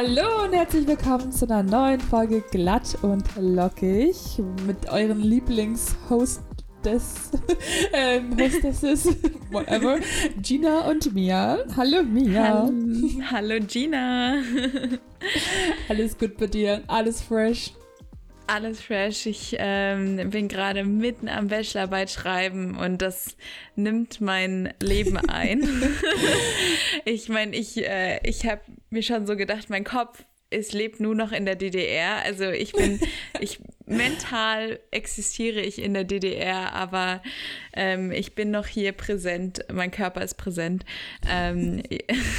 Hallo und herzlich willkommen zu einer neuen Folge Glatt und Lockig mit euren Lieblings-Hostess, ähm, Hostesses, whatever, Gina und Mia. Hallo Mia. Hallo, Hallo Gina. Alles gut bei dir? Alles fresh? Alles fresh. Ich ähm, bin gerade mitten am Bachelorarbeit schreiben und das nimmt mein Leben ein. ich meine, ich, äh, ich habe mir schon so gedacht, mein Kopf es lebt nur noch in der DDR. Also ich bin, ich mental existiere ich in der DDR, aber ähm, ich bin noch hier präsent. Mein Körper ist präsent. Ähm,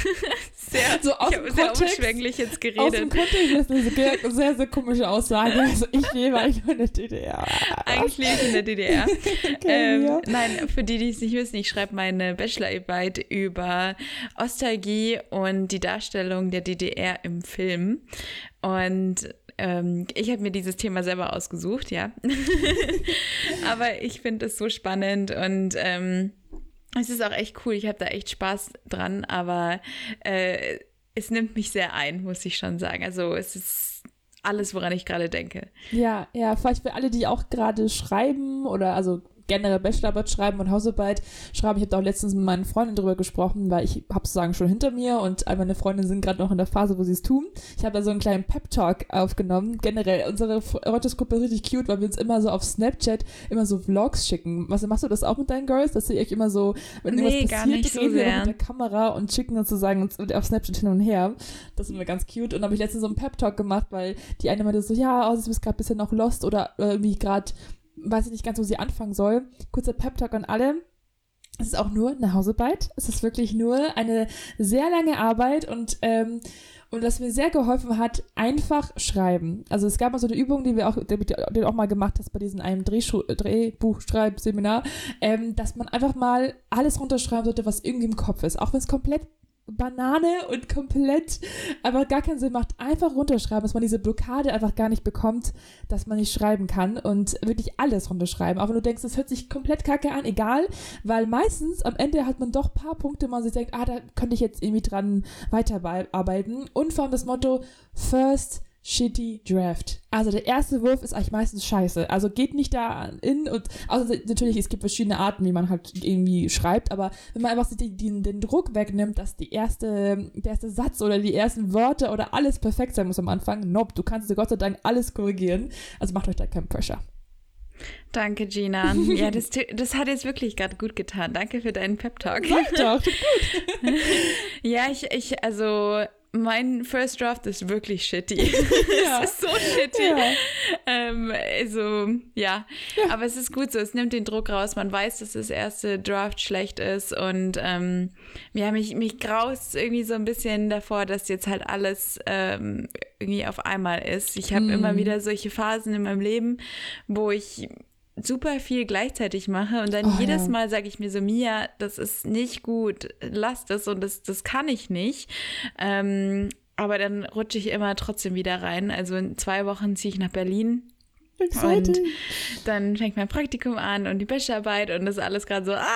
sehr, so aus ich habe sehr umschwänglich jetzt geredet. Aus dem Kontext ist eine sehr, sehr, sehr komische Aussage. Also ich lebe eigentlich in der DDR. Eigentlich lebe ich in der DDR. okay, ähm, ja. Nein, für die, die es nicht wissen, ich schreibe meine Bachelorarbeit über Ostalgie und die Darstellung der DDR im Film. Und ähm, ich habe mir dieses Thema selber ausgesucht, ja. Aber ich finde es so spannend und ähm, es ist auch echt cool. Ich habe da echt Spaß dran, aber äh, es nimmt mich sehr ein, muss ich schon sagen. Also es ist alles, woran ich gerade denke. Ja, ja, vielleicht für alle, die auch gerade schreiben oder also generell Bachelorarbeit schreiben und Hausarbeit schreiben. Ich habe da auch letztens mit meinen Freunden drüber gesprochen, weil ich habe sozusagen schon hinter mir und all meine Freunde sind gerade noch in der Phase, wo sie es tun. Ich habe da so einen kleinen Pep-Talk aufgenommen. Generell, unsere Erotisgruppe ist richtig cute, weil wir uns immer so auf Snapchat immer so Vlogs schicken. Was machst du das auch mit deinen Girls, dass ihr euch immer so, wenn nee, irgendwas passiert, so reden wir mit der Kamera und schicken uns sozusagen uns auf Snapchat hin und her. Das sind wir ganz cute. Und da habe ich letztens so einen Pep-Talk gemacht, weil die eine meinte so, ja, oh, du bist gerade ein bisschen noch lost oder irgendwie gerade weiß ich nicht ganz, wo sie anfangen soll. Kurzer Pep-Talk an alle. Es ist auch nur eine Hausarbeit. Es ist wirklich nur eine sehr lange Arbeit und, ähm, und was mir sehr geholfen hat, einfach schreiben. Also es gab mal so eine Übung, die wir auch, die, die auch mal gemacht hast bei diesem einem Drehbuchschreibseminar, ähm, dass man einfach mal alles runterschreiben sollte, was irgendwie im Kopf ist. Auch wenn es komplett Banane und komplett aber gar keinen Sinn macht, einfach runterschreiben, dass man diese Blockade einfach gar nicht bekommt, dass man nicht schreiben kann und wirklich alles runterschreiben. Auch wenn du denkst, das hört sich komplett kacke an, egal, weil meistens am Ende hat man doch paar Punkte, wo man sich denkt, ah, da könnte ich jetzt irgendwie dran weiterarbeiten. Und vor allem das Motto, first shitty Draft. Also der erste Wurf ist eigentlich meistens scheiße. Also geht nicht da in und also natürlich, es gibt verschiedene Arten, wie man halt irgendwie schreibt, aber wenn man einfach den, den, den Druck wegnimmt, dass die erste, der erste Satz oder die ersten Worte oder alles perfekt sein muss am Anfang, nope, du kannst Gott sei Dank alles korrigieren. Also macht euch da keinen Pressure. Danke, Gina. Ja, das, das hat jetzt wirklich gerade gut getan. Danke für deinen Pep-Talk. Doch, gut. ja, ich, ich, also mein First Draft ist wirklich shitty. Ja. es ist so shitty. Ja. Ähm, also, ja. ja. Aber es ist gut so. Es nimmt den Druck raus. Man weiß, dass das erste Draft schlecht ist. Und ähm, ja, mich, mich graust irgendwie so ein bisschen davor, dass jetzt halt alles ähm, irgendwie auf einmal ist. Ich habe mm. immer wieder solche Phasen in meinem Leben, wo ich super viel gleichzeitig mache und dann oh, jedes. Mal sage ich mir so, Mia, das ist nicht gut, lass das und das, das kann ich nicht. Ähm, aber dann rutsche ich immer trotzdem wieder rein. Also in zwei Wochen ziehe ich nach Berlin Exciting. Und dann fängt mein Praktikum an und die Bachelorarbeit und das ist alles gerade so, ah!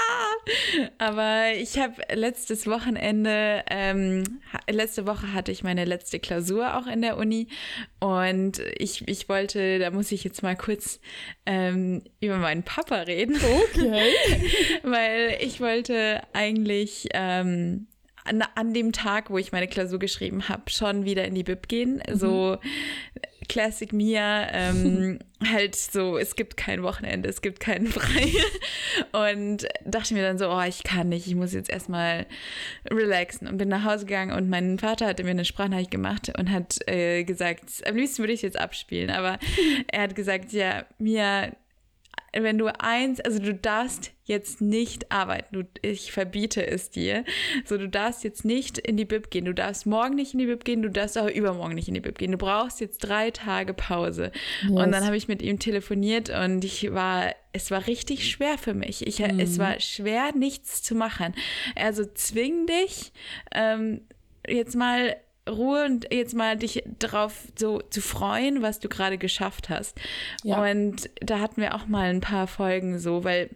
Aber ich habe letztes Wochenende, ähm, letzte Woche hatte ich meine letzte Klausur auch in der Uni und ich, ich wollte, da muss ich jetzt mal kurz ähm, über meinen Papa reden. Okay. Weil ich wollte eigentlich ähm, an, an, dem Tag, wo ich meine Klausur geschrieben habe, schon wieder in die Bib gehen. Mhm. So Classic Mia, ähm, halt so, es gibt kein Wochenende, es gibt keinen Frei. Und dachte mir dann so, oh, ich kann nicht, ich muss jetzt erstmal relaxen. Und bin nach Hause gegangen und mein Vater hatte mir eine Sprachnachricht gemacht und hat äh, gesagt, am liebsten würde ich es jetzt abspielen, aber er hat gesagt, ja, Mia, wenn du eins, also du darfst jetzt nicht arbeiten, du, ich verbiete es dir. So, du darfst jetzt nicht in die Bib gehen, du darfst morgen nicht in die Bib gehen, du darfst auch übermorgen nicht in die Bib gehen. Du brauchst jetzt drei Tage Pause. Yes. Und dann habe ich mit ihm telefoniert und ich war, es war richtig schwer für mich. Ich, mhm. Es war schwer, nichts zu machen. Also zwing dich, ähm, jetzt mal Ruhe und jetzt mal dich darauf so zu freuen, was du gerade geschafft hast. Ja. Und da hatten wir auch mal ein paar Folgen so, weil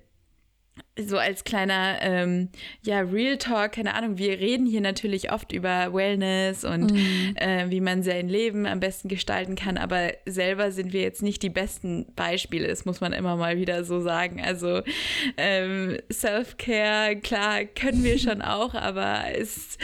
so als kleiner, ähm, ja, Real Talk, keine Ahnung, wir reden hier natürlich oft über Wellness und mm. äh, wie man sein Leben am besten gestalten kann, aber selber sind wir jetzt nicht die besten Beispiele, das muss man immer mal wieder so sagen. Also ähm, Self-Care, klar, können wir schon auch, aber es,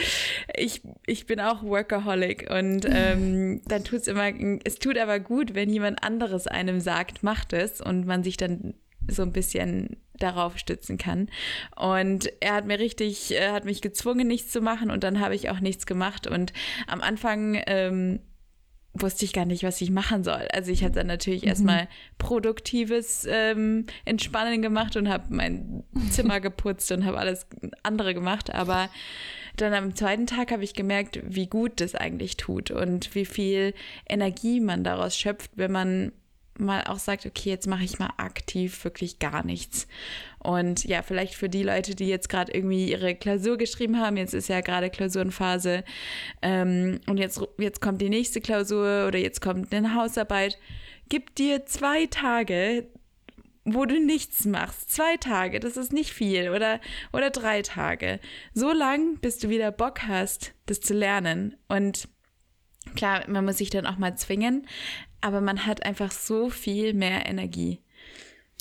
ich, ich bin auch Workaholic und ähm, dann tut es immer, es tut aber gut, wenn jemand anderes einem sagt, macht es und man sich dann so ein bisschen darauf stützen kann. Und er hat mir richtig, er hat mich gezwungen, nichts zu machen und dann habe ich auch nichts gemacht. Und am Anfang ähm, wusste ich gar nicht, was ich machen soll. Also ich habe dann natürlich mhm. erstmal produktives ähm, Entspannen gemacht und habe mein Zimmer geputzt und habe alles andere gemacht. Aber dann am zweiten Tag habe ich gemerkt, wie gut das eigentlich tut und wie viel Energie man daraus schöpft, wenn man mal auch sagt, okay, jetzt mache ich mal aktiv wirklich gar nichts. Und ja, vielleicht für die Leute, die jetzt gerade irgendwie ihre Klausur geschrieben haben, jetzt ist ja gerade Klausurenphase ähm, und jetzt, jetzt kommt die nächste Klausur oder jetzt kommt eine Hausarbeit, gib dir zwei Tage, wo du nichts machst. Zwei Tage, das ist nicht viel. Oder, oder drei Tage. So lang, bis du wieder Bock hast, das zu lernen. Und klar, man muss sich dann auch mal zwingen, aber man hat einfach so viel mehr Energie.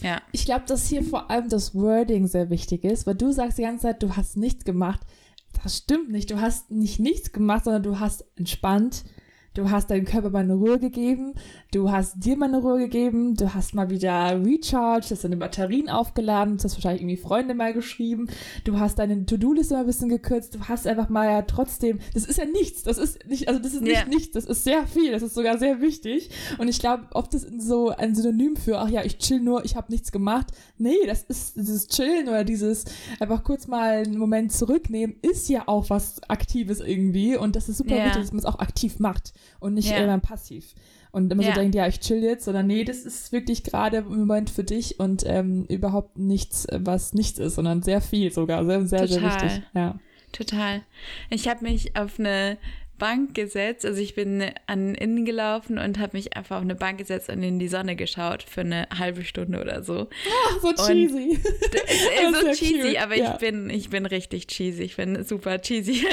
Ja. Ich glaube, dass hier vor allem das Wording sehr wichtig ist, weil du sagst die ganze Zeit, du hast nichts gemacht. Das stimmt nicht. Du hast nicht nichts gemacht, sondern du hast entspannt Du hast deinem Körper mal eine Ruhe gegeben, du hast dir mal eine Ruhe gegeben, du hast mal wieder recharged, hast deine Batterien aufgeladen, du hast wahrscheinlich irgendwie Freunde mal geschrieben, du hast deine To-Do-Liste mal ein bisschen gekürzt, du hast einfach mal ja trotzdem, das ist ja nichts, das ist nicht, also das ist nicht yeah. nichts, das ist sehr viel, das ist sogar sehr wichtig. Und ich glaube, oft ist so ein Synonym für, ach ja, ich chill nur, ich habe nichts gemacht, nee, das ist dieses Chillen oder dieses einfach kurz mal einen Moment zurücknehmen, ist ja auch was Aktives irgendwie. Und das ist super yeah. wichtig, dass man es auch aktiv macht und nicht ja. immer passiv. Und immer ja. so denkt, ja, ich chill jetzt, sondern nee, das ist wirklich gerade im Moment für dich und ähm, überhaupt nichts, was nichts ist, sondern sehr viel sogar, sehr, sehr, Total. sehr wichtig. Ja. Total. Ich habe mich auf eine Bank gesetzt. Also ich bin an innen gelaufen und habe mich einfach auf eine Bank gesetzt und in die Sonne geschaut für eine halbe Stunde oder so. Oh, so cheesy. so cheesy, cute. aber ja. ich bin ich bin richtig cheesy. Ich bin super cheesy.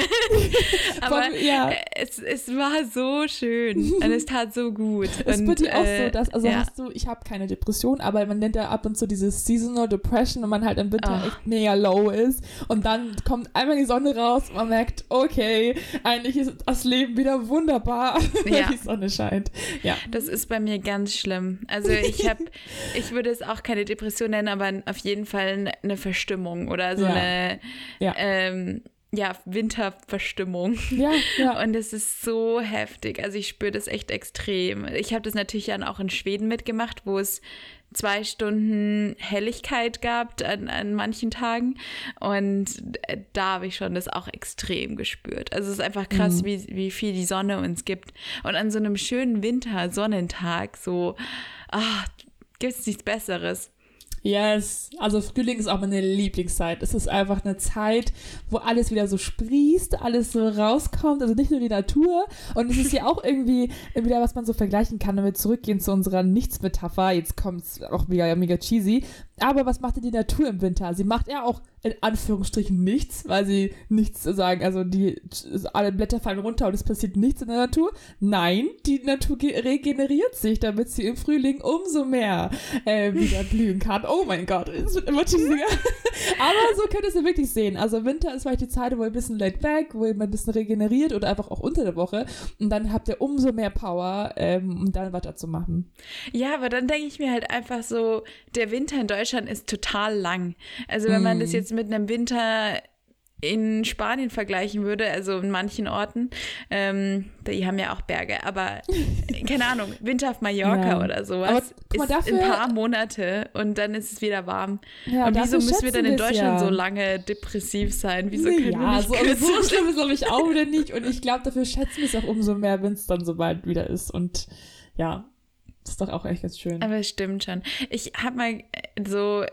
aber Von, ja. es, es war so schön und es tat so gut. Es wird dir auch so, dass also ja. hast du, ich habe keine Depression, aber man nennt ja ab und zu dieses Seasonal Depression und man halt im Winter oh. echt mega low ist und dann kommt einmal die Sonne raus und man merkt, okay, eigentlich ist das Leben wieder wunderbar, wenn ja. die Sonne scheint. Ja. Das ist bei mir ganz schlimm. Also ich habe, ich würde es auch keine Depression nennen, aber auf jeden Fall eine Verstimmung oder so ja. eine ja. Ähm, ja, Winterverstimmung. Ja, ja. Und es ist so heftig. Also ich spüre das echt extrem. Ich habe das natürlich dann auch in Schweden mitgemacht, wo es zwei Stunden Helligkeit gab an, an manchen Tagen. Und da habe ich schon das auch extrem gespürt. Also es ist einfach krass, mhm. wie, wie viel die Sonne uns gibt. Und an so einem schönen Winter-Sonnentag so, ach, gibt es nichts Besseres. Yes, also Frühling ist auch meine Lieblingszeit. Es ist einfach eine Zeit, wo alles wieder so sprießt, alles so rauskommt, also nicht nur die Natur. Und es ist ja auch irgendwie wieder, was man so vergleichen kann, wenn wir zurückgehen zu unserer Nichts-Metapher. Jetzt kommt es auch wieder mega cheesy. Aber was macht denn die Natur im Winter? Sie macht ja auch in Anführungsstrichen nichts, weil sie nichts sagen. Also die alle Blätter fallen runter und es passiert nichts in der Natur. Nein, die Natur regeneriert sich, damit sie im Frühling umso mehr äh, wieder blühen kann. Oh mein Gott, es wird immer cheesiger. Aber so könnt ihr es ja wirklich sehen. Also Winter ist vielleicht die Zeit, wo ihr ein bisschen laid back, wo ihr mal ein bisschen regeneriert oder einfach auch unter der Woche. Und dann habt ihr umso mehr Power, ähm, um dann weiterzumachen. Ja, aber dann denke ich mir halt einfach so, der Winter in Deutschland ist total lang. Also wenn man das mm. Jetzt mit einem Winter in Spanien vergleichen würde, also in manchen Orten, ähm, die haben ja auch Berge, aber keine Ahnung, Winter auf Mallorca ja. oder sowas aber, ist dafür, ein paar Monate und dann ist es wieder warm. Ja, und wieso müssen wir dann in Deutschland ja. so lange depressiv sein? Wieso können ja, wir nicht so, also so schlimm ist glaube ich auch wieder nicht und ich glaube, dafür schätzen wir es auch umso mehr, wenn es dann so bald wieder ist und ja, das ist doch auch echt ganz schön. Aber es stimmt schon. Ich habe mal äh, so,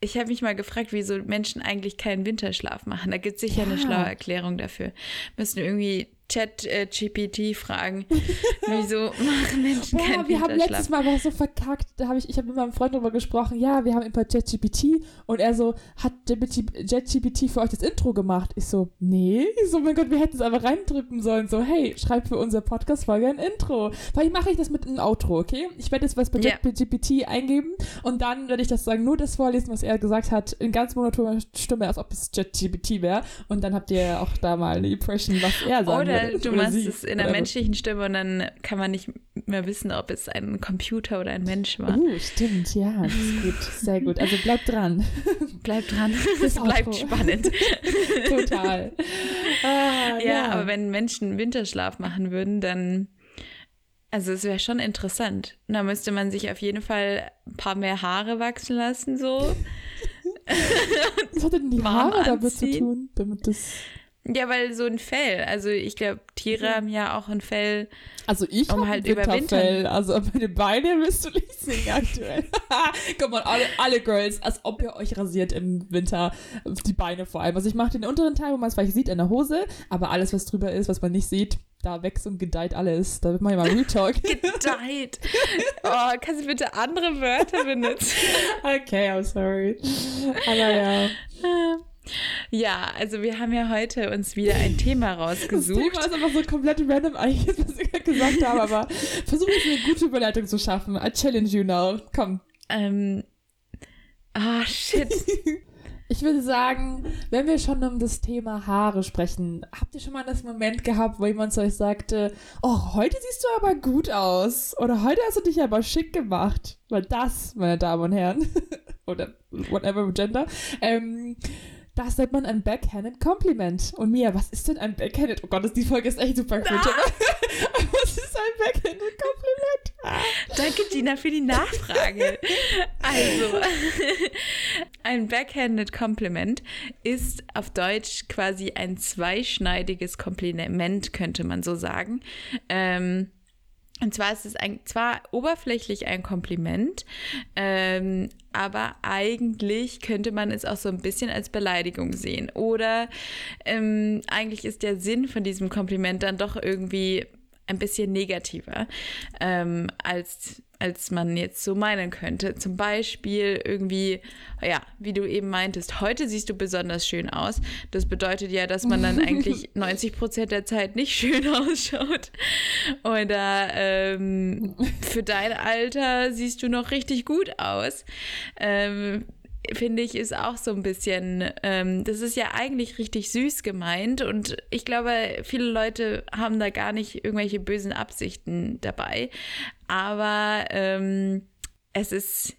ich habe mich mal gefragt, wieso Menschen eigentlich keinen Winterschlaf machen. Da gibt es sicher ja. eine schlaue Erklärung dafür. Müssen irgendwie Chat-GPT-Fragen. Wieso machen Menschen ja, keinen wir haben letztes Mal aber so verkackt. Da habe ich, ich habe mit meinem Freund darüber gesprochen. Ja, wir haben über ChatGPT und er so, hat ChatGPT für euch das Intro gemacht? Ich so, nee. Ich so, mein Gott, wir hätten es einfach reindrücken sollen. So, hey, schreib für unsere Podcast-Folge ein Intro. Vielleicht mache ich das mit einem Outro, okay? Ich werde jetzt was bei yeah. ChatGPT eingeben und dann werde ich das sagen, nur das vorlesen, was er gesagt hat, in ganz monotoner Stimme, als ob es ChatGPT wäre. Und dann habt ihr auch da mal eine Impression, was er sagt. Oder oder du machst es in einer menschlichen Stimme und dann kann man nicht mehr wissen, ob es ein Computer oder ein Mensch war. Uh, stimmt, ja, das ist gut, sehr gut. Also bleib dran. Bleib dran. Es bleibt spannend. Total. Ah, ja, ja, aber wenn Menschen Winterschlaf machen würden, dann also es wäre schon interessant. Da müsste man sich auf jeden Fall ein paar mehr Haare wachsen lassen, so. Was hat denn die Haare damit zu tun, damit das ja, weil so ein Fell. Also ich glaube, Tiere ja. haben ja auch ein Fell. Also ich um habe halt ein Winterfell. Also meine Beine wirst du nicht sehen aktuell. Guck mal, alle, alle Girls, als ob ihr euch rasiert im Winter. Die Beine vor allem. Also ich mache den unteren Teil, wo man es vielleicht sieht, in der Hose. Aber alles, was drüber ist, was man nicht sieht, da wächst und gedeiht alles. Da wird man ja mal Retalk. gedeiht. Oh, kannst du bitte andere Wörter benutzen? okay, I'm sorry. Aber ja. Ja, also wir haben ja heute uns wieder ein Thema rausgesucht. Das Thema ist einfach so komplett random eigentlich, was ich gerade gesagt habe, aber versuche jetzt eine gute Überleitung zu schaffen. I challenge you now. Komm. Ähm. Ah, oh, shit. Ich würde sagen, wenn wir schon um das Thema Haare sprechen, habt ihr schon mal das Moment gehabt, wo jemand zu euch sagte, oh, heute siehst du aber gut aus oder heute hast du dich aber schick gemacht. Weil das, meine Damen und Herren, oder whatever gender, ähm, das nennt man ein Backhanded Compliment. Und Mia, was ist denn ein Backhanded? Oh Gott, die Folge ist echt super cringe. Ah. was ist ein Backhanded Compliment? Ah. Danke, Gina, für die Nachfrage. also, ein Backhanded Compliment ist auf Deutsch quasi ein zweischneidiges Kompliment, könnte man so sagen. Ähm, und zwar ist es ein, zwar oberflächlich ein Kompliment, ähm, aber eigentlich könnte man es auch so ein bisschen als Beleidigung sehen. Oder ähm, eigentlich ist der Sinn von diesem Kompliment dann doch irgendwie ein bisschen negativer ähm, als als man jetzt so meinen könnte. Zum Beispiel irgendwie, ja, wie du eben meintest, heute siehst du besonders schön aus. Das bedeutet ja, dass man dann eigentlich 90 Prozent der Zeit nicht schön ausschaut. Oder ähm, für dein Alter siehst du noch richtig gut aus. Ähm, finde ich, ist auch so ein bisschen, ähm, das ist ja eigentlich richtig süß gemeint und ich glaube, viele Leute haben da gar nicht irgendwelche bösen Absichten dabei, aber ähm, es ist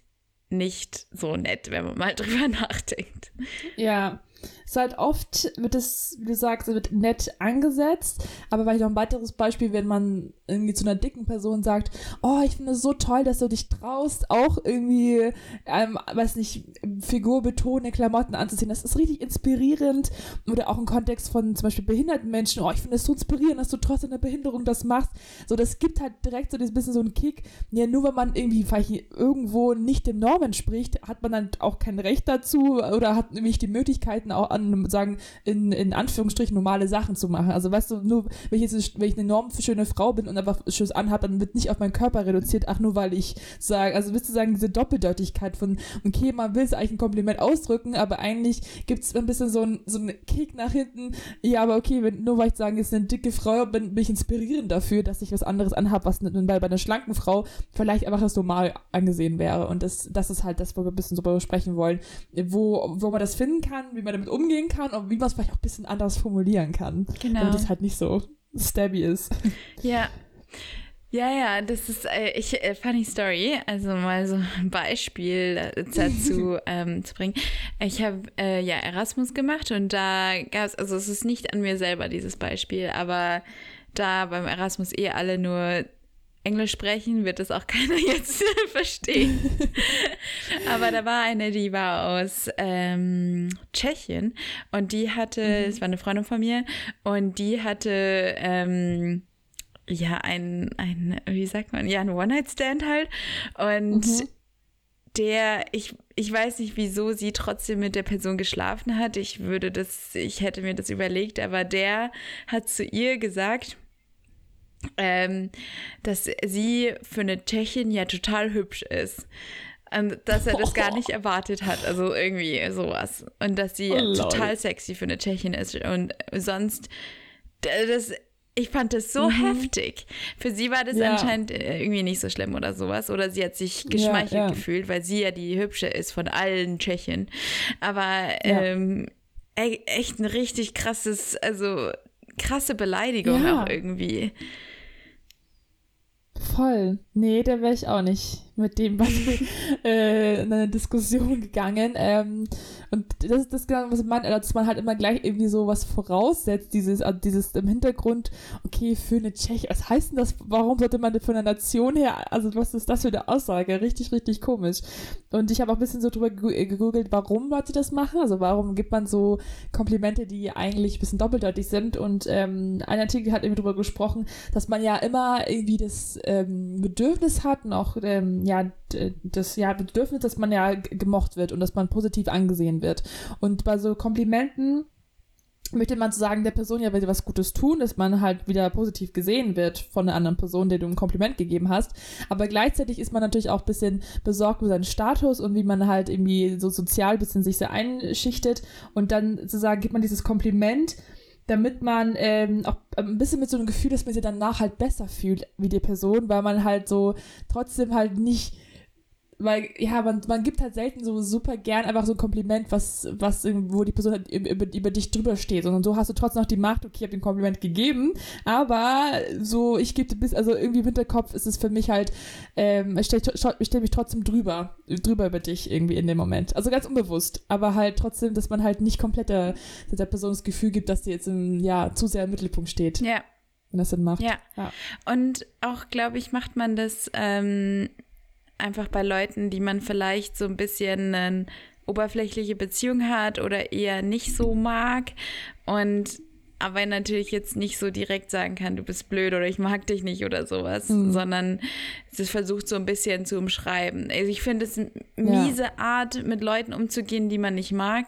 nicht so nett, wenn man mal drüber nachdenkt. Ja, ist halt oft, wird es, wie du sagst, wird nett angesetzt, aber vielleicht noch ein weiteres Beispiel, wenn man irgendwie zu einer dicken Person sagt, oh, ich finde es so toll, dass du dich traust, auch irgendwie, ähm, weiß nicht, figurbetonende Klamotten anzuziehen. Das ist richtig inspirierend. Oder auch im Kontext von zum Beispiel behinderten Menschen, oh, ich finde es so inspirierend, dass du trotz deiner Behinderung das machst. So, das gibt halt direkt so ein bisschen so einen Kick. Ja, nur wenn man irgendwie vielleicht irgendwo nicht dem Norm entspricht, hat man dann auch kein Recht dazu oder hat nämlich die Möglichkeiten auch an, sagen, in, in Anführungsstrichen normale Sachen zu machen. Also weißt du, nur wenn ich jetzt wenn ich eine enorm schöne Frau bin und einfach Schuss anhabe, dann wird nicht auf meinen Körper reduziert, ach nur weil ich sage, also willst du sagen, diese Doppeldeutigkeit von, okay, man will es eigentlich ein Kompliment ausdrücken, aber eigentlich gibt es ein bisschen so einen so Kick nach hinten, ja, aber okay, wenn, nur weil ich sage, ist eine dicke Frau, bin, bin ich inspirierend dafür, dass ich was anderes anhabe, was bei, bei einer schlanken Frau vielleicht einfach das normal angesehen wäre. Und das, das ist halt das, wo wir ein bisschen so besprechen wollen, wo, wo man das finden kann, wie man damit umgehen kann und wie man es vielleicht auch ein bisschen anders formulieren kann. Genau. Damit es halt nicht so stabby ist. Ja, ja, ja, das ist, äh, ich, äh, funny story, also mal so ein Beispiel dazu ähm, zu bringen. Ich habe äh, ja Erasmus gemacht und da gab es, also es ist nicht an mir selber dieses Beispiel, aber da beim Erasmus eh alle nur Englisch sprechen, wird das auch keiner jetzt verstehen. aber da war eine, die war aus ähm, Tschechien und die hatte, es mhm. war eine Freundin von mir und die hatte, ähm, ja, ein, ein, wie sagt man, ja, ein One-Night-Stand halt. Und mhm. der, ich, ich weiß nicht, wieso sie trotzdem mit der Person geschlafen hat. Ich würde das, ich hätte mir das überlegt, aber der hat zu ihr gesagt, ähm, dass sie für eine Tschechin ja total hübsch ist. Und dass er das gar nicht erwartet hat, also irgendwie sowas. Und dass sie oh, total sexy für eine Tschechin ist. Und sonst, das, ich fand das so mhm. heftig. Für sie war das ja. anscheinend äh, irgendwie nicht so schlimm oder sowas. Oder sie hat sich geschmeichelt ja, ja. gefühlt, weil sie ja die hübsche ist von allen Tschechen. Aber ähm, echt ein richtig krasses, also krasse Beleidigung auch irgendwie. Voll. Nee, da wäre ich auch nicht mit dem was äh, in eine Diskussion gegangen. Ähm, und das ist das genau, was man, dass man halt immer gleich irgendwie so was voraussetzt, dieses, also dieses im Hintergrund, okay, für eine Tscheche, was heißt denn das, warum sollte man von der Nation her, also was ist das für eine Aussage? Richtig, richtig komisch. Und ich habe auch ein bisschen so drüber gegoogelt, warum Leute das machen, also warum gibt man so Komplimente, die eigentlich ein bisschen doppeldeutig sind und ähm, ein Artikel hat irgendwie drüber gesprochen, dass man ja immer irgendwie das ähm, Bedürfnis hat und auch ähm, ja, das ja, Bedürfnis, dass man ja gemocht wird und dass man positiv angesehen wird. Und bei so Komplimenten möchte man sagen, der Person ja will was Gutes tun, dass man halt wieder positiv gesehen wird von einer anderen Person, der du ein Kompliment gegeben hast. Aber gleichzeitig ist man natürlich auch ein bisschen besorgt über seinen Status und wie man halt irgendwie so sozial ein bisschen sich so einschichtet. Und dann zu sagen, gibt man dieses Kompliment, damit man ähm, auch ein bisschen mit so einem Gefühl, dass man sich danach halt besser fühlt wie die Person, weil man halt so trotzdem halt nicht weil, ja, man, man gibt halt selten so super gern einfach so ein Kompliment, was, was, wo die Person halt über, über dich drüber steht. Und so hast du trotzdem noch die Macht, okay, ich habe ein Kompliment gegeben, aber so, ich gebe bis, also irgendwie im Hinterkopf ist es für mich halt, ähm, ich stelle stell mich trotzdem drüber, drüber über dich irgendwie in dem Moment. Also ganz unbewusst, aber halt trotzdem, dass man halt nicht komplett der, der Person das Gefühl gibt, dass sie jetzt im, ja, zu sehr im Mittelpunkt steht. Ja. Wenn das Sinn macht. Ja. ja. Und auch, glaube ich, macht man das, ähm, einfach bei Leuten, die man vielleicht so ein bisschen eine oberflächliche Beziehung hat oder eher nicht so mag. Und aber natürlich jetzt nicht so direkt sagen kann, du bist blöd oder ich mag dich nicht oder sowas, mhm. sondern es versucht so ein bisschen zu umschreiben. Also ich finde es eine miese ja. Art, mit Leuten umzugehen, die man nicht mag.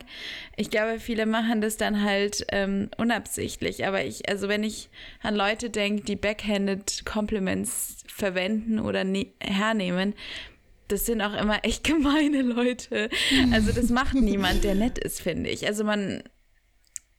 Ich glaube, viele machen das dann halt ähm, unabsichtlich. Aber ich, also wenn ich an Leute denke, die backhanded Compliments verwenden oder ne hernehmen, das sind auch immer echt gemeine Leute. Also das macht niemand, der nett ist, finde ich. Also man.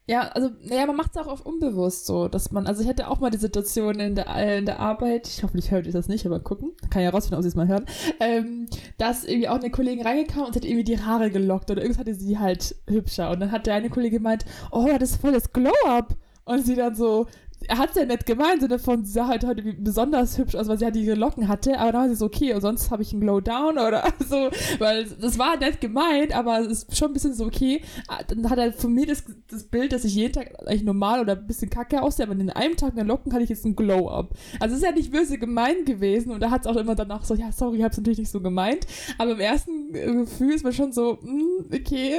Ja, also, naja, man macht es auch auf unbewusst so, dass man, also ich hatte auch mal die Situation in der, in der Arbeit, ich hoffe, ich höre das nicht, aber gucken, kann ja rausfinden, ob sie es mal hören, ähm, dass irgendwie auch eine Kollegin reingekommen und sie hat irgendwie die Haare gelockt oder irgendwas hatte sie halt hübscher. Und dann hat der eine Kollege gemeint, oh, das ist voll das Glow-Up. Und sie dann so, er hat es ja nett gemeint, Sinne von, sie sah halt heute besonders hübsch aus, weil sie halt ihre Locken hatte, aber dann war sie so, okay, und sonst habe ich einen Glow Down oder so, weil das war nett gemeint, aber es ist schon ein bisschen so, okay, ah, dann hat er von mir das, das Bild, dass ich jeden Tag eigentlich normal oder ein bisschen kacke aussehe, aber in einem Tag mit Locken hatte ich jetzt einen Glow-Up. Also es ist ja nicht böse gemeint gewesen und er hat es auch immer danach so, ja, sorry, ich habe es natürlich nicht so gemeint, aber im ersten äh, Gefühl ist man schon so, mm, okay,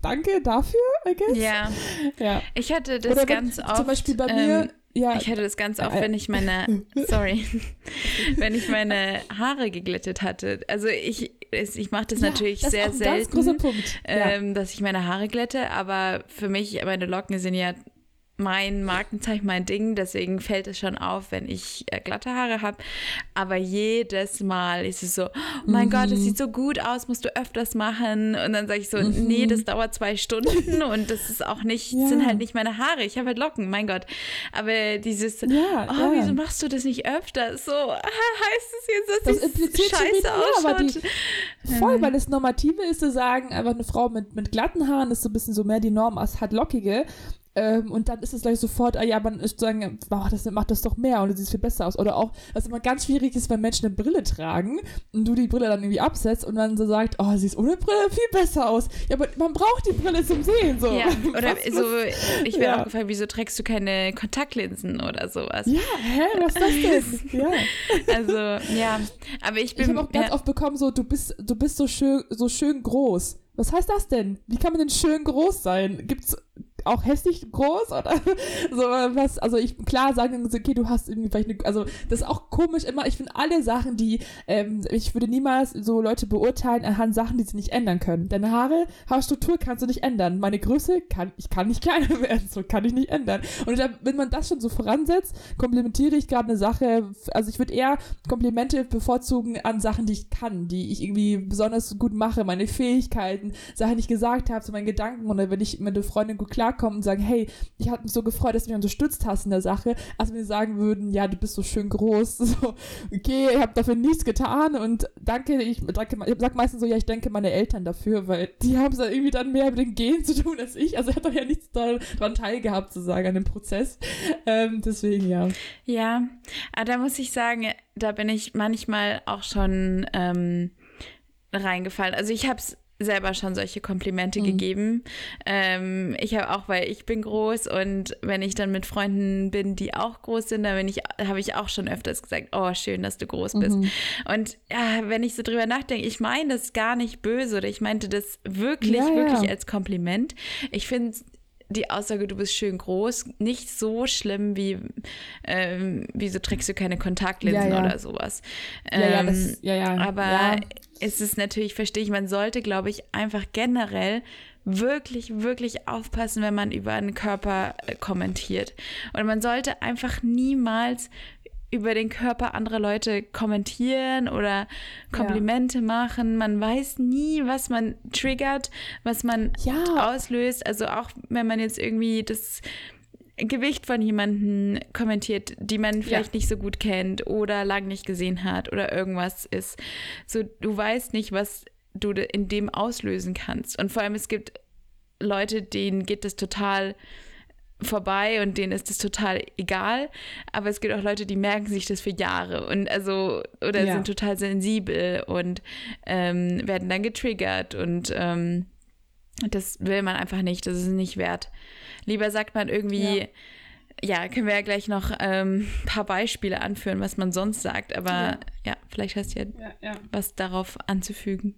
danke dafür, I guess. Ja. ja. Ich hatte das oder ganz oft. Zum Beispiel bei mir, ähm, ja. Ich hätte das ganz oft, wenn ich meine, sorry, wenn ich meine Haare geglättet hatte. Also ich, ich mache das ja, natürlich das sehr selten, ähm, dass ich meine Haare glätte, aber für mich, meine Locken sind ja mein Markenzeichen, mein Ding. Deswegen fällt es schon auf, wenn ich äh, glatte Haare habe. Aber jedes Mal ist es so, oh mein mhm. Gott, das sieht so gut aus, musst du öfters machen. Und dann sage ich so, mhm. nee, das dauert zwei Stunden und das ist auch nicht, ja. sind halt nicht meine Haare. Ich habe halt Locken, mein Gott. Aber dieses, ja, oh, ja. wieso machst du das nicht öfter? So, heißt es jetzt, dass das impliziert scheiße ausschaut? Die, voll, weil das Normative ist zu sagen, einfach eine Frau mit, mit glatten Haaren ist so ein bisschen so mehr die Norm als hat lockige. Ähm, und dann ist es gleich sofort, ah ja, man ist sagen, oh, das macht das doch mehr und du siehst viel besser aus. Oder auch, was immer ganz schwierig ist, wenn Menschen eine Brille tragen und du die Brille dann irgendwie absetzt und dann so sagt, oh, sie ist ohne Brille viel besser aus. Ja, aber man braucht die Brille zum Sehen. So. Ja, oder was, so, ich werde ja. auch gefragt, wieso trägst du keine Kontaktlinsen oder sowas? Ja, hä, was ist das denn? ja. Also, ja, aber ich bin. Ich habe auch ganz ja. oft bekommen, so, du bist, du bist so schön, so schön groß. Was heißt das denn? Wie kann man denn schön groß sein? Gibt's auch hässlich groß oder so was. Also ich, klar sagen okay, du hast irgendwie vielleicht eine, also das ist auch komisch immer. Ich finde alle Sachen, die, ähm, ich würde niemals so Leute beurteilen anhand Sachen, die sie nicht ändern können. Deine Haare, Haarstruktur kannst du nicht ändern. Meine Größe kann, ich kann nicht kleiner werden, so kann ich nicht ändern. Und da, wenn man das schon so voransetzt, komplementiere ich gerade eine Sache, also ich würde eher Komplimente bevorzugen an Sachen, die ich kann, die ich irgendwie besonders gut mache, meine Fähigkeiten, Sachen, die ich gesagt habe, so meine Gedanken oder wenn ich mit einer Freundin gut klarkomme und sage, hey, ich habe mich so gefreut, dass du mich unterstützt hast in der Sache, als wir sagen würden, ja, du bist so schön groß, so, okay, ich habe dafür nichts getan und danke, ich danke, ich sag meistens so, ja, ich denke meine Eltern dafür, weil die haben es irgendwie dann mehr mit den Genen zu tun als ich, also ich habe doch ja nichts daran teilgehabt, zu sagen, an dem Prozess, ähm, deswegen, ja. Ja, da muss ich sagen, da bin ich manchmal auch schon ähm, reingefallen. Also ich habe es selber schon solche Komplimente mhm. gegeben. Ähm, ich habe auch, weil ich bin groß und wenn ich dann mit Freunden bin, die auch groß sind, dann ich, habe ich auch schon öfters gesagt, oh, schön, dass du groß bist. Mhm. Und ja, wenn ich so drüber nachdenke, ich meine das gar nicht böse oder ich meinte das wirklich, ja, wirklich ja. als Kompliment. Ich finde die Aussage, du bist schön groß, nicht so schlimm wie, ähm, wieso trägst du keine Kontaktlinsen ja, ja. oder sowas. Ähm, ja, ja, das, ähm, ja, ja. Aber ja. es ist natürlich, verstehe ich, man sollte, glaube ich, einfach generell wirklich, wirklich aufpassen, wenn man über einen Körper äh, kommentiert. Und man sollte einfach niemals über den Körper anderer Leute kommentieren oder Komplimente ja. machen. Man weiß nie, was man triggert, was man ja. auslöst. Also auch wenn man jetzt irgendwie das Gewicht von jemandem kommentiert, die man vielleicht ja. nicht so gut kennt oder lang nicht gesehen hat oder irgendwas ist. So, du weißt nicht, was du in dem auslösen kannst. Und vor allem, es gibt Leute, denen geht das total vorbei und denen ist das total egal. Aber es gibt auch Leute, die merken sich das für Jahre und also oder ja. sind total sensibel und ähm, werden dann getriggert und ähm, das will man einfach nicht. Das ist nicht wert. Lieber sagt man irgendwie. Ja. Ja, können wir ja gleich noch ein ähm, paar Beispiele anführen, was man sonst sagt. Aber ja, ja vielleicht hast du ja, ja, was darauf anzufügen.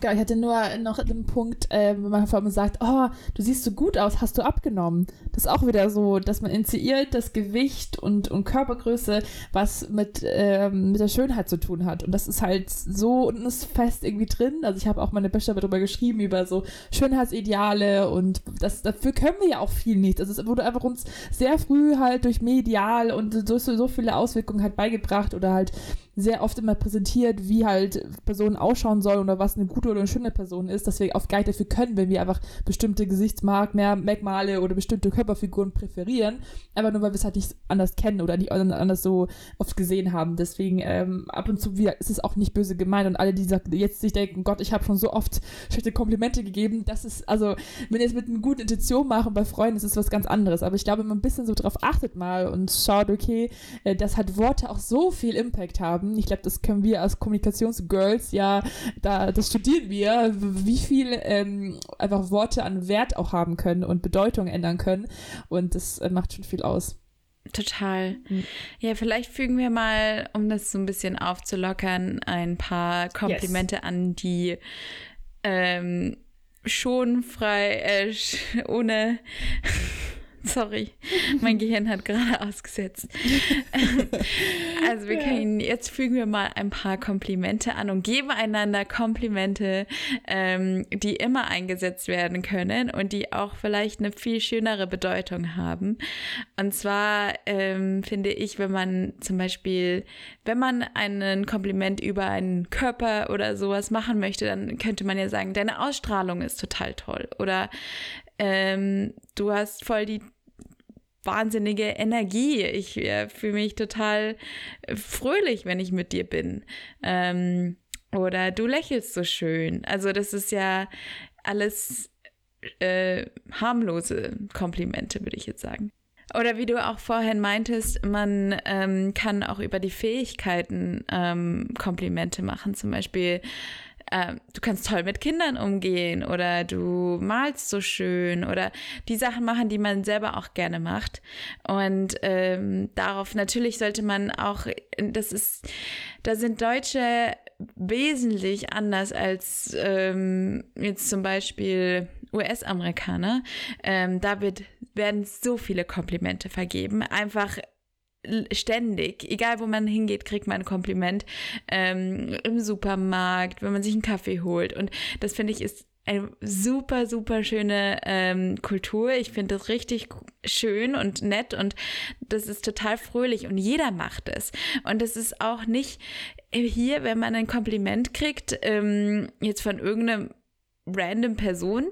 Genau, ich hatte nur noch den Punkt, äh, wenn man vor allem sagt, oh, du siehst so gut aus, hast du abgenommen. Das ist auch wieder so, dass man initiiert das Gewicht und, und Körpergröße, was mit, ähm, mit der Schönheit zu tun hat. Und das ist halt so und ist fest irgendwie drin. Also ich habe auch meine Bachelor darüber geschrieben, über so Schönheitsideale und das, dafür können wir ja auch viel nicht. Also es wurde einfach uns sehr früh halt durch Medial und so, so viele Auswirkungen halt beigebracht oder halt sehr oft immer präsentiert, wie halt Personen ausschauen sollen oder was eine gute oder eine schöne Person ist, dass wir auf gar nicht dafür können, wenn wir einfach bestimmte Gesichtsmerkmale oder bestimmte Körperfiguren präferieren, einfach nur, weil wir es halt nicht anders kennen oder nicht anders so oft gesehen haben. Deswegen ähm, ab und zu wieder ist es auch nicht böse gemeint und alle, die jetzt sich denken, Gott, ich habe schon so oft schlechte Komplimente gegeben, das ist, also, wenn ihr es mit einer guten Intention machen bei Freunden, ist es was ganz anderes. Aber ich glaube, wenn man ein bisschen so drauf achtet mal und schaut, okay, äh, dass halt Worte auch so viel Impact haben, haben. Ich glaube, das können wir als Kommunikationsgirls ja, da, das studieren wir, wie viel ähm, einfach Worte an Wert auch haben können und Bedeutung ändern können. Und das äh, macht schon viel aus. Total. Mhm. Ja, vielleicht fügen wir mal, um das so ein bisschen aufzulockern, ein paar Komplimente yes. an, die ähm, schon frei, äh, ohne Sorry, mein Gehirn hat gerade ausgesetzt. also wir können, jetzt fügen wir mal ein paar Komplimente an und geben einander Komplimente, ähm, die immer eingesetzt werden können und die auch vielleicht eine viel schönere Bedeutung haben. Und zwar ähm, finde ich, wenn man zum Beispiel, wenn man einen Kompliment über einen Körper oder sowas machen möchte, dann könnte man ja sagen, deine Ausstrahlung ist total toll oder ähm, du hast voll die wahnsinnige Energie. Ich äh, fühle mich total fröhlich, wenn ich mit dir bin. Ähm, oder du lächelst so schön. Also das ist ja alles äh, harmlose Komplimente, würde ich jetzt sagen. Oder wie du auch vorhin meintest, man ähm, kann auch über die Fähigkeiten ähm, Komplimente machen. Zum Beispiel, äh, du kannst toll mit Kindern umgehen oder du malst so schön oder die Sachen machen, die man selber auch gerne macht. Und ähm, darauf natürlich sollte man auch, das ist, da sind Deutsche wesentlich anders als ähm, jetzt zum Beispiel US-Amerikaner, ähm, da wird, werden so viele Komplimente vergeben. Einfach ständig, egal wo man hingeht, kriegt man ein Kompliment. Ähm, Im Supermarkt, wenn man sich einen Kaffee holt. Und das finde ich ist eine super, super schöne ähm, Kultur. Ich finde das richtig schön und nett und das ist total fröhlich und jeder macht es. Und das ist auch nicht hier, wenn man ein Kompliment kriegt, ähm, jetzt von irgendeiner random Person,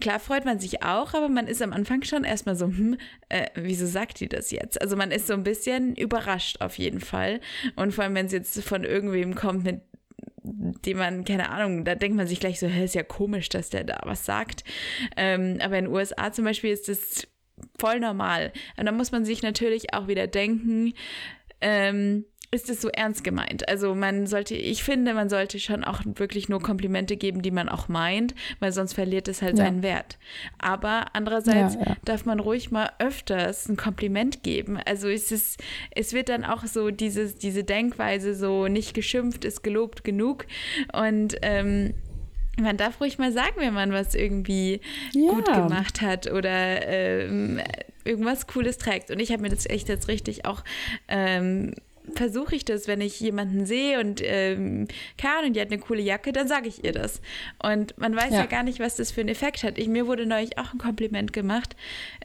klar freut man sich auch, aber man ist am Anfang schon erstmal so, hm, äh, wieso sagt die das jetzt? Also man ist so ein bisschen überrascht auf jeden Fall. Und vor allem, wenn es jetzt von irgendwem kommt, mit dem man, keine Ahnung, da denkt man sich gleich so, hä, ist ja komisch, dass der da was sagt. Ähm, aber in den USA zum Beispiel ist das voll normal. Und da muss man sich natürlich auch wieder denken, ähm, ist es so ernst gemeint. Also man sollte, ich finde, man sollte schon auch wirklich nur Komplimente geben, die man auch meint, weil sonst verliert es halt ja. seinen Wert. Aber andererseits ja, ja. darf man ruhig mal öfters ein Kompliment geben. Also es ist, es wird dann auch so dieses, diese Denkweise so nicht geschimpft ist gelobt genug und ähm, man darf ruhig mal sagen, wenn man was irgendwie gut gemacht hat oder ähm, irgendwas Cooles trägt. Und ich habe mir das echt jetzt richtig auch ähm, versuche ich das, wenn ich jemanden sehe und ähm, keine Ahnung, die hat eine coole Jacke, dann sage ich ihr das. Und man weiß ja. ja. gar nicht, was das für einen Effekt hat. Ich, mir wurde neulich auch ein Kompliment gemacht.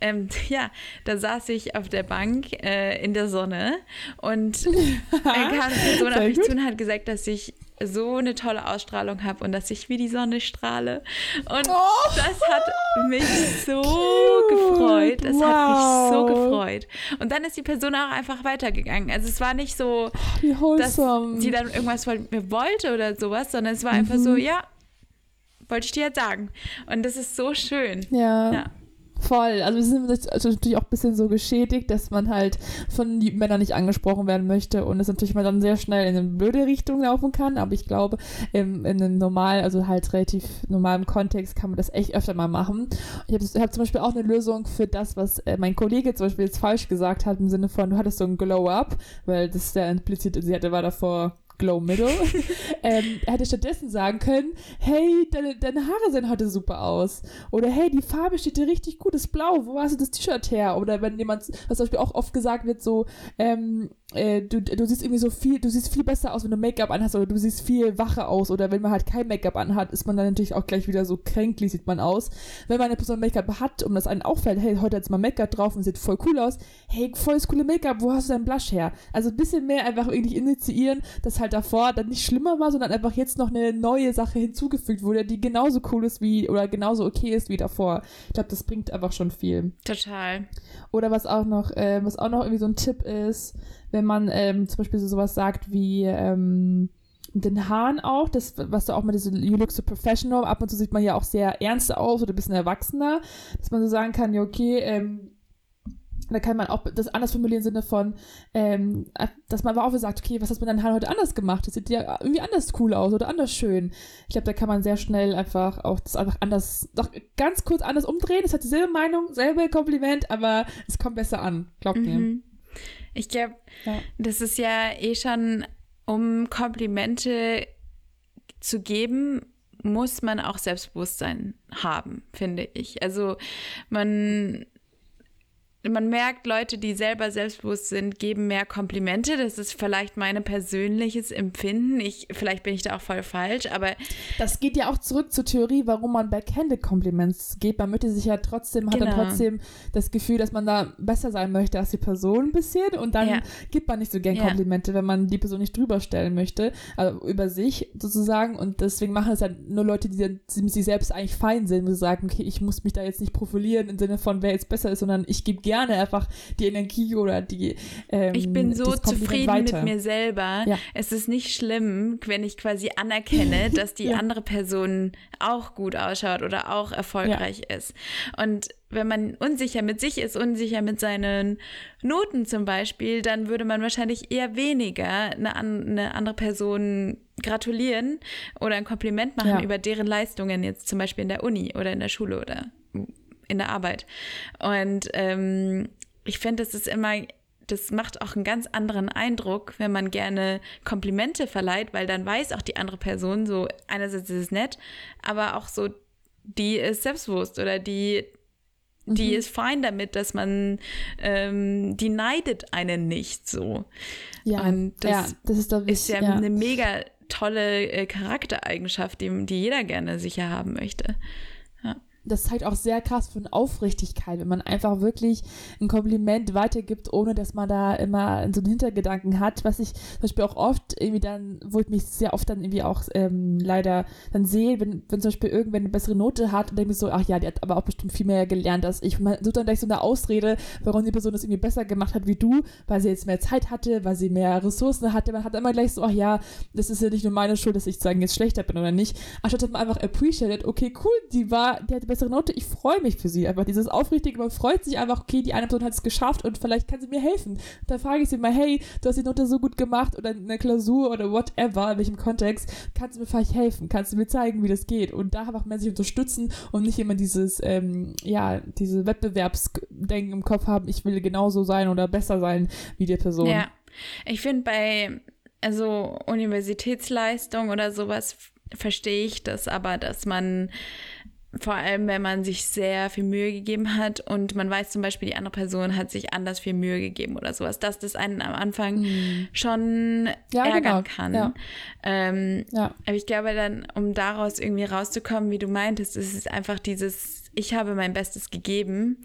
Ähm, ja, da saß ich auf der Bank äh, in der Sonne und kam eine Person auf mich zu und hat gesagt, dass ich so eine tolle Ausstrahlung habe und dass ich wie die Sonne strahle. Und oh, das hat mich so cute. gefreut. Das wow. hat mich so gefreut. Und dann ist die Person auch einfach weitergegangen. Also es war nicht so, dass sie dann irgendwas von mir wollte oder sowas, sondern es war mhm. einfach so, mhm. ja, wollte ich dir jetzt sagen. Und das ist so schön. ja. ja. Voll. Also wir sind also natürlich auch ein bisschen so geschädigt, dass man halt von Männern nicht angesprochen werden möchte und es natürlich mal dann sehr schnell in eine blöde Richtung laufen kann. Aber ich glaube, im, in einem normalen, also halt relativ normalen Kontext kann man das echt öfter mal machen. Ich habe hab zum Beispiel auch eine Lösung für das, was äh, mein Kollege zum Beispiel jetzt falsch gesagt hat, im Sinne von, du hattest so ein Glow-Up, weil das ist ja implizit, sie hatte, war davor Glow Middle. ähm, er hätte stattdessen sagen können, hey, deine, deine Haare sehen heute super aus. Oder hey, die Farbe steht dir richtig gut, ist blau, wo hast du das T-Shirt her? Oder wenn jemand, was zum Beispiel auch oft gesagt wird, so, ähm, äh, du, du siehst irgendwie so viel, du siehst viel besser aus, wenn du Make-up anhast, oder du siehst viel wacher aus, oder wenn man halt kein Make-up anhat, ist man dann natürlich auch gleich wieder so kränklich, sieht man aus. Wenn man eine Person Make-up hat und das einen auffällt, hey, heute hat jetzt mal Make-up drauf und sieht voll cool aus, hey, volles coole Make-up, wo hast du deinen Blush her? Also ein bisschen mehr einfach irgendwie initiieren, dass halt davor dann nicht schlimmer war, sondern einfach jetzt noch eine neue Sache hinzugefügt wurde, die genauso cool ist wie, oder genauso okay ist wie davor. Ich glaube, das bringt einfach schon viel. Total. Oder was auch noch, äh, was auch noch irgendwie so ein Tipp ist, wenn man ähm, zum Beispiel so sowas sagt wie ähm, den Haaren auch, das, was du auch mit diesem You look so professional, ab und zu sieht man ja auch sehr ernst aus oder ein bisschen erwachsener, dass man so sagen kann, ja, okay, ähm, da kann man auch das anders formulieren im Sinne von, ähm, dass man auch sagt, okay, was hast du mit deinen Haaren heute anders gemacht? Das sieht ja irgendwie anders cool aus oder anders schön. Ich glaube, da kann man sehr schnell einfach auch das einfach anders, doch ganz kurz anders umdrehen. Es hat dieselbe Meinung, selbe Kompliment, aber es kommt besser an. Glaubt mhm. mir. Ich glaube, ja. das ist ja eh schon, um Komplimente zu geben, muss man auch Selbstbewusstsein haben, finde ich. Also man man merkt, Leute, die selber selbstbewusst sind, geben mehr Komplimente. Das ist vielleicht mein persönliches Empfinden. Ich, vielleicht bin ich da auch voll falsch, aber. Das geht ja auch zurück zur Theorie, warum man backhanded Kompliments gibt. Man möchte sich ja trotzdem, genau. hat dann genau. trotzdem das Gefühl, dass man da besser sein möchte als die Person ein bisschen und dann ja. gibt man nicht so gern Komplimente, ja. wenn man die Person nicht drüber stellen möchte, also über sich sozusagen. Und deswegen machen es halt nur Leute, die, die sich selbst eigentlich fein sind, und sagen, okay, ich muss mich da jetzt nicht profilieren im Sinne von, wer jetzt besser ist, sondern ich gebe gerne einfach die Energie oder die. Ähm, ich bin so zufrieden weiter. mit mir selber. Ja. Es ist nicht schlimm, wenn ich quasi anerkenne, dass die ja. andere Person auch gut ausschaut oder auch erfolgreich ja. ist. Und wenn man unsicher mit sich ist, unsicher mit seinen Noten zum Beispiel, dann würde man wahrscheinlich eher weniger eine, eine andere Person gratulieren oder ein Kompliment machen ja. über deren Leistungen jetzt zum Beispiel in der Uni oder in der Schule oder in der Arbeit. Und ähm, ich finde, das ist immer, das macht auch einen ganz anderen Eindruck, wenn man gerne Komplimente verleiht, weil dann weiß auch die andere Person so, einerseits ist es nett, aber auch so, die ist selbstbewusst oder die die mhm. ist fein damit, dass man, ähm, die neidet einen nicht so. Ja, Und das, ja, das ist, doch ist ja, ja, eine mega tolle äh, Charaktereigenschaft, die, die jeder gerne sicher haben möchte das zeigt auch sehr krass von Aufrichtigkeit, wenn man einfach wirklich ein Kompliment weitergibt, ohne dass man da immer so einen Hintergedanken hat, was ich zum Beispiel auch oft irgendwie dann, wo ich mich sehr oft dann irgendwie auch ähm, leider dann sehe, wenn, wenn zum Beispiel irgendwer eine bessere Note hat und denke mir so, ach ja, die hat aber auch bestimmt viel mehr gelernt als ich. man sucht dann gleich so eine Ausrede, warum die Person das irgendwie besser gemacht hat wie du, weil sie jetzt mehr Zeit hatte, weil sie mehr Ressourcen hatte. Man hat immer gleich so, ach ja, das ist ja nicht nur meine Schuld, dass ich sagen jetzt schlechter bin oder nicht. Anstatt dass man einfach appreciated, okay, cool, die war, die hatte bessere Note, ich freue mich für sie. Einfach dieses Aufrichtige, man freut sich einfach, okay, die eine Person hat es geschafft und vielleicht kann sie mir helfen. Da frage ich sie mal, hey, du hast die Note so gut gemacht oder eine Klausur oder whatever, in welchem Kontext, kannst du mir vielleicht helfen? Kannst du mir zeigen, wie das geht? Und da einfach mehr sich unterstützen und nicht immer dieses, ähm, ja, diese Wettbewerbsdenken im Kopf haben, ich will genauso sein oder besser sein wie die Person. Ja, ich finde bei also Universitätsleistung oder sowas verstehe ich das aber, dass man vor allem, wenn man sich sehr viel Mühe gegeben hat und man weiß zum Beispiel, die andere Person hat sich anders viel Mühe gegeben oder sowas, dass das einen am Anfang mhm. schon ja, ärgern genau. kann. Ja. Ähm, ja. Aber ich glaube dann, um daraus irgendwie rauszukommen, wie du meintest, ist es einfach dieses, ich habe mein Bestes gegeben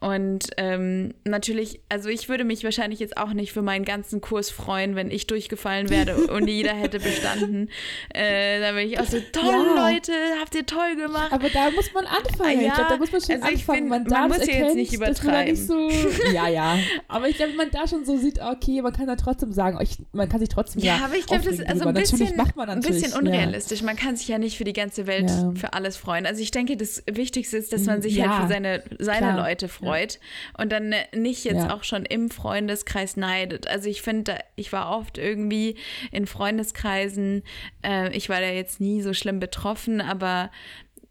und ähm, natürlich, also ich würde mich wahrscheinlich jetzt auch nicht für meinen ganzen Kurs freuen, wenn ich durchgefallen wäre und jeder hätte bestanden. Äh, da bin ich auch so, toll, ja. Leute, habt ihr toll gemacht. Aber da muss man anfangen. Ja, ich glaub, da muss man schon also anfangen. Find, man, man muss erkennt, jetzt nicht übertreiben. Nicht so, ja, ja. Aber ich glaube, wenn man da schon so sieht, okay, man kann da trotzdem sagen, ich, man kann sich trotzdem Ja, aber ich glaube, das ist also ein bisschen, ein bisschen unrealistisch. Ja. Man kann sich ja nicht für die ganze Welt für alles freuen. Also ich denke, das Wichtigste ist, dass man sich halt für seine, seine Leute freut freut und dann nicht jetzt ja. auch schon im Freundeskreis neidet. Also ich finde, ich war oft irgendwie in Freundeskreisen, äh, ich war da jetzt nie so schlimm betroffen, aber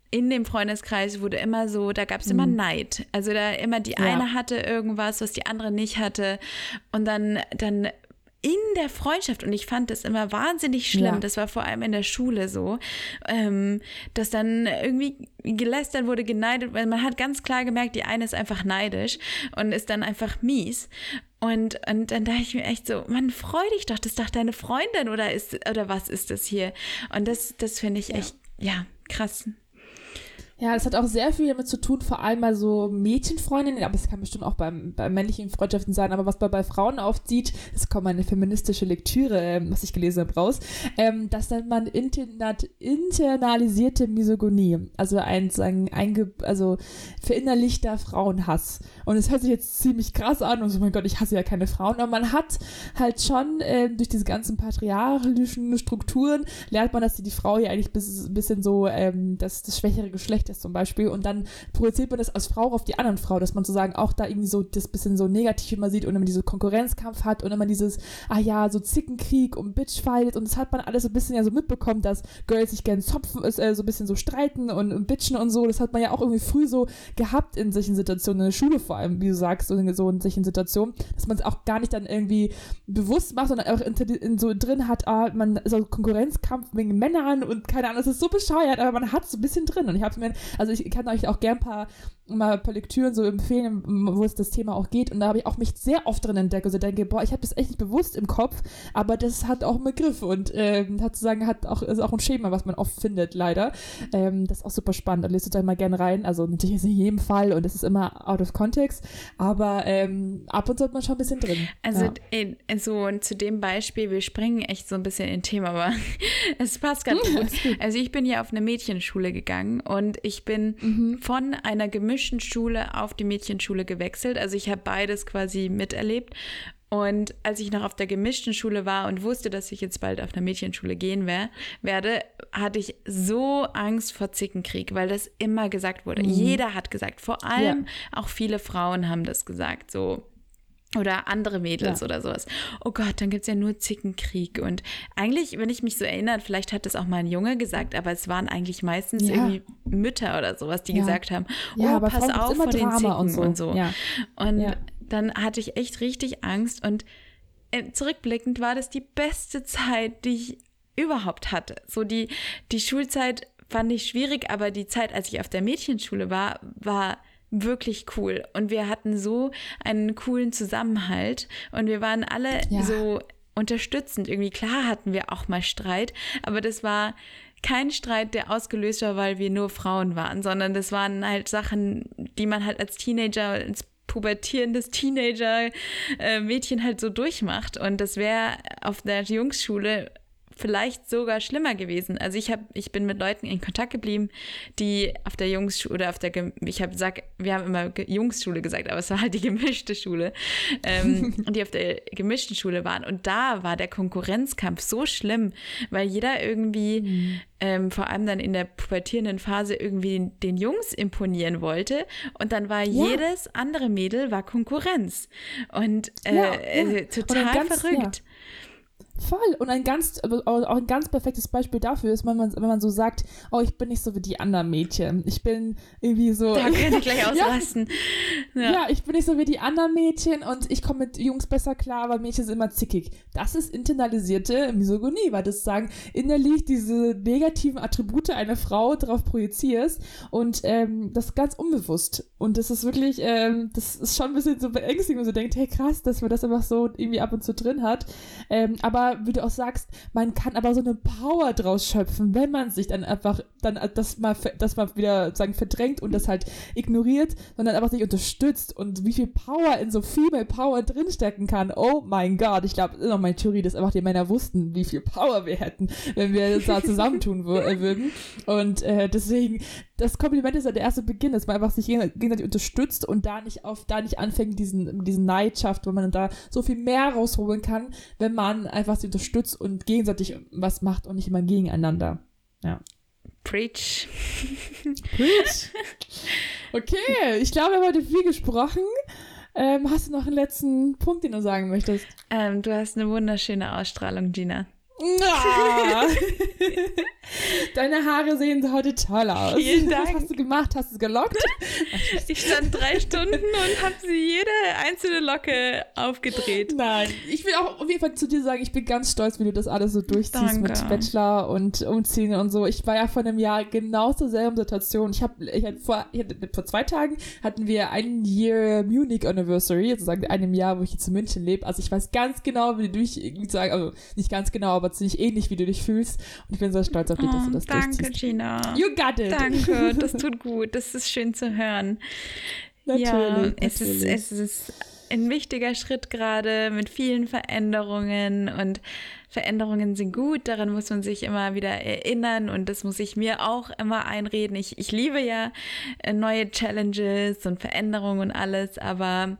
in dem Freundeskreis wurde immer so, da gab es immer mhm. Neid. Also da immer die ja. eine hatte irgendwas, was die andere nicht hatte. Und dann, dann in der Freundschaft, und ich fand das immer wahnsinnig schlimm, ja. das war vor allem in der Schule so, ähm, dass dann irgendwie gelästert wurde, geneidet, weil man hat ganz klar gemerkt, die eine ist einfach neidisch und ist dann einfach mies. Und, und dann dachte ich mir echt so, man freu dich doch, das ist doch deine Freundin oder ist, oder was ist das hier? Und das, das finde ich echt, ja, ja krass. Ja, das hat auch sehr viel damit zu tun, vor allem bei so Mädchenfreundinnen, aber es kann bestimmt auch beim, bei männlichen Freundschaften sein, aber was man bei Frauen aufzieht, das kommt meine feministische Lektüre, ähm, was ich gelesen habe, raus, ähm, dass dann man internalisierte Misogonie, also ein, sagen, einge, also verinnerlichter Frauenhass. Und es hört sich jetzt ziemlich krass an und so, mein Gott, ich hasse ja keine Frauen, aber man hat halt schon ähm, durch diese ganzen patriarchalischen Strukturen, lernt man, dass die, die Frau ja eigentlich ein bisschen so ähm, das, das schwächere Geschlecht schlecht ist zum Beispiel. Und dann projiziert man das als Frau auf die anderen Frau, dass man sozusagen auch da irgendwie so das bisschen so negativ immer sieht und immer diese Konkurrenzkampf hat und immer dieses, ah ja, so Zickenkrieg und Bitchfight. Und das hat man alles so ein bisschen ja so mitbekommen, dass Girls sich gerne zopfen, äh, so ein bisschen so streiten und, und bitchen und so, das hat man ja auch irgendwie früh so gehabt in solchen Situationen, in der Schule vor allem, wie du sagst, so in, so in solchen Situationen, dass man es auch gar nicht dann irgendwie bewusst macht, sondern auch in, in so drin hat, ah, man, so Konkurrenzkampf wegen Männern und keine Ahnung, das ist so bescheuert, aber man hat es so ein bisschen drin. Und ich habe mir also ich kann euch auch gern ein paar, mal ein paar Lektüren so empfehlen, wo es das Thema auch geht. Und da habe ich auch mich sehr oft drin entdeckt. Also denke, boah, ich habe das echt nicht bewusst im Kopf, aber das hat auch einen Begriff und ähm, hat zu sagen, hat auch, ist auch ein Schema, was man oft findet, leider. Ähm, das ist auch super spannend. Da lest du da mal gerne rein. Also natürlich ist in jedem Fall und es ist immer out of context, aber ähm, ab und zu hat man schon ein bisschen drin. Also ja. in, so zu dem Beispiel, wir springen echt so ein bisschen in Thema, aber es passt ganz gut. Also ich bin ja auf eine Mädchenschule gegangen und ich bin mhm. von einer gemischten Schule auf die Mädchenschule gewechselt. Also ich habe beides quasi miterlebt. Und als ich noch auf der gemischten Schule war und wusste, dass ich jetzt bald auf einer Mädchenschule gehen wär, werde, hatte ich so Angst vor Zickenkrieg, weil das immer gesagt wurde. Mhm. Jeder hat gesagt, vor allem ja. auch viele Frauen haben das gesagt, so oder andere Mädels ja. oder sowas. Oh Gott, dann gibt es ja nur Zickenkrieg. Und eigentlich, wenn ich mich so erinnere, vielleicht hat das auch mal ein Junge gesagt, aber es waren eigentlich meistens ja. irgendwie Mütter oder sowas, die ja. gesagt haben, oh, pass auf vor den Zicken und so. Und, so. und dann hatte ich echt richtig Angst und äh, zurückblickend war das die beste Zeit, die ich überhaupt hatte. So die, die Schulzeit fand ich schwierig, aber die Zeit, als ich auf der Mädchenschule war, war wirklich cool. Und wir hatten so einen coolen Zusammenhalt und wir waren alle ja. so unterstützend. Irgendwie klar hatten wir auch mal Streit, aber das war kein Streit, der ausgelöst war, weil wir nur Frauen waren, sondern das waren halt Sachen, die man halt als Teenager, als pubertierendes Teenager-Mädchen äh, halt so durchmacht. Und das wäre auf der Jungsschule vielleicht sogar schlimmer gewesen. Also ich habe, ich bin mit Leuten in Kontakt geblieben, die auf der Jungsschule oder auf der, ich habe gesagt, wir haben immer Jungsschule gesagt, aber es war halt die gemischte Schule, ähm, die auf der gemischten Schule waren. Und da war der Konkurrenzkampf so schlimm, weil jeder irgendwie, mhm. ähm, vor allem dann in der pubertierenden Phase, irgendwie den Jungs imponieren wollte. Und dann war ja. jedes andere Mädel war Konkurrenz. Und äh, ja, ja. Äh, total verrückt. Voll. Und ein ganz, auch ein ganz perfektes Beispiel dafür ist, wenn man, wenn man so sagt, oh, ich bin nicht so wie die anderen Mädchen. Ich bin irgendwie so. Da kann ich gleich ausrasten. ja. Ja. ja. ich bin nicht so wie die anderen Mädchen und ich komme mit Jungs besser klar, aber Mädchen sind immer zickig. Das ist internalisierte Misogonie, weil das sagen, innerlich diese negativen Attribute einer Frau darauf projizierst und ähm, das ganz unbewusst. Und das ist wirklich, ähm, das ist schon ein bisschen so beängstigend, wenn man so denkt, hey krass, dass man das einfach so irgendwie ab und zu drin hat. Ähm, aber wie du auch sagst, man kann aber so eine Power draus schöpfen, wenn man sich dann einfach dann das mal, das mal wieder sagen verdrängt und das halt ignoriert, sondern einfach sich unterstützt und wie viel Power in so Female Power drinstecken kann. Oh mein Gott, ich glaube, noch meine Theorie, dass einfach die Männer wussten, wie viel Power wir hätten, wenn wir das da zusammentun äh, würden. Und äh, deswegen, das Kompliment ist ja der erste Beginn, dass man einfach sich gegenseitig unterstützt und da nicht auf, da nicht anfängt, diesen, diesen Neid schafft, weil man da so viel mehr rausholen kann, wenn man einfach sie unterstützt und gegenseitig was macht und nicht immer gegeneinander. Ja. Preach. Preach. Okay, ich glaube, wir haben heute viel gesprochen. Ähm, hast du noch einen letzten Punkt, den du sagen möchtest? Ähm, du hast eine wunderschöne Ausstrahlung, Gina. Deine Haare sehen heute toll aus. Vielen Dank. Was hast du gemacht? Hast du es gelockt? Ich stand drei Stunden und habe sie jede einzelne Locke aufgedreht. Nein, ich will auch auf jeden Fall zu dir sagen, ich bin ganz stolz, wie du das alles so durchziehst Danke. mit Bachelor und Umziehen und so. Ich war ja vor einem Jahr genau zur selben Situation. Ich habe ich hatte vor, ich hatte, vor zwei Tagen hatten wir ein Year Munich Anniversary, sozusagen einem Jahr, wo ich jetzt in München lebe. Also ich weiß ganz genau, wie du irgendwie sagen, also nicht ganz genau, aber ziemlich ähnlich, wie du dich fühlst. Und ich bin so stolz auf dich, dass du das oh, Danke, durchziehst. Gina. You got it. Danke, das tut gut. Das ist schön zu hören. Natürlich. Ja, es, natürlich. Ist, es ist ein wichtiger Schritt gerade mit vielen Veränderungen und Veränderungen sind gut, daran muss man sich immer wieder erinnern und das muss ich mir auch immer einreden. Ich, ich liebe ja äh, neue Challenges und Veränderungen und alles, aber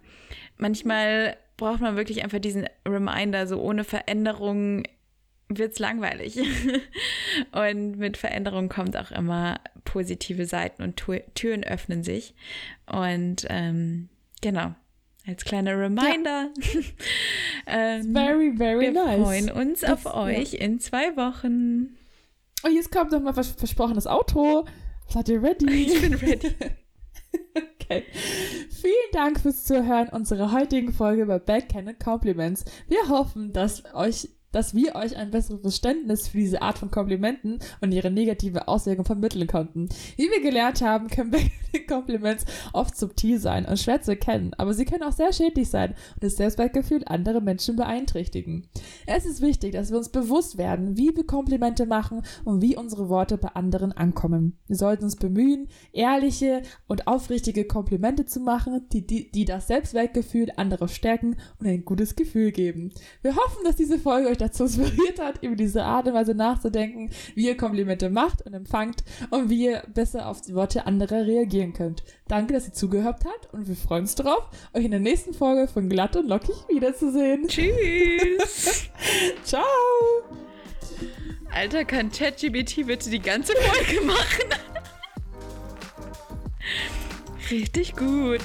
manchmal braucht man wirklich einfach diesen Reminder, so ohne Veränderung wird es langweilig. und mit Veränderung kommt auch immer positive Seiten und Türen öffnen sich. Und ähm, genau, als kleiner Reminder. Ja. ähm, very, very wir nice. Wir freuen uns das, auf euch ja. in zwei Wochen. Oh, jetzt kommt noch mal vers versprochenes Auto. Seid ihr ready? Ich bin ready. okay. Vielen Dank fürs Zuhören unserer heutigen Folge über Backhanded Compliments. Wir hoffen, dass euch dass wir euch ein besseres Verständnis für diese Art von Komplimenten und ihre negative Auswirkungen vermitteln konnten. Wie wir gelernt haben, können Kompliments oft subtil sein und schwer zu erkennen, aber sie können auch sehr schädlich sein und das Selbstwertgefühl anderer Menschen beeinträchtigen. Es ist wichtig, dass wir uns bewusst werden, wie wir Komplimente machen und wie unsere Worte bei anderen ankommen. Wir sollten uns bemühen, ehrliche und aufrichtige Komplimente zu machen, die, die, die das Selbstwertgefühl anderer stärken und ein gutes Gefühl geben. Wir hoffen, dass diese Folge euch dazu inspiriert hat, über diese Art und Weise nachzudenken, wie ihr Komplimente macht und empfangt und wie ihr besser auf die Worte anderer reagieren könnt. Danke, dass ihr zugehört habt und wir freuen uns darauf, euch in der nächsten Folge von Glatt und Lockig wiederzusehen. Tschüss. Ciao. Alter, kann ChatGBT bitte die ganze Folge machen? Richtig gut.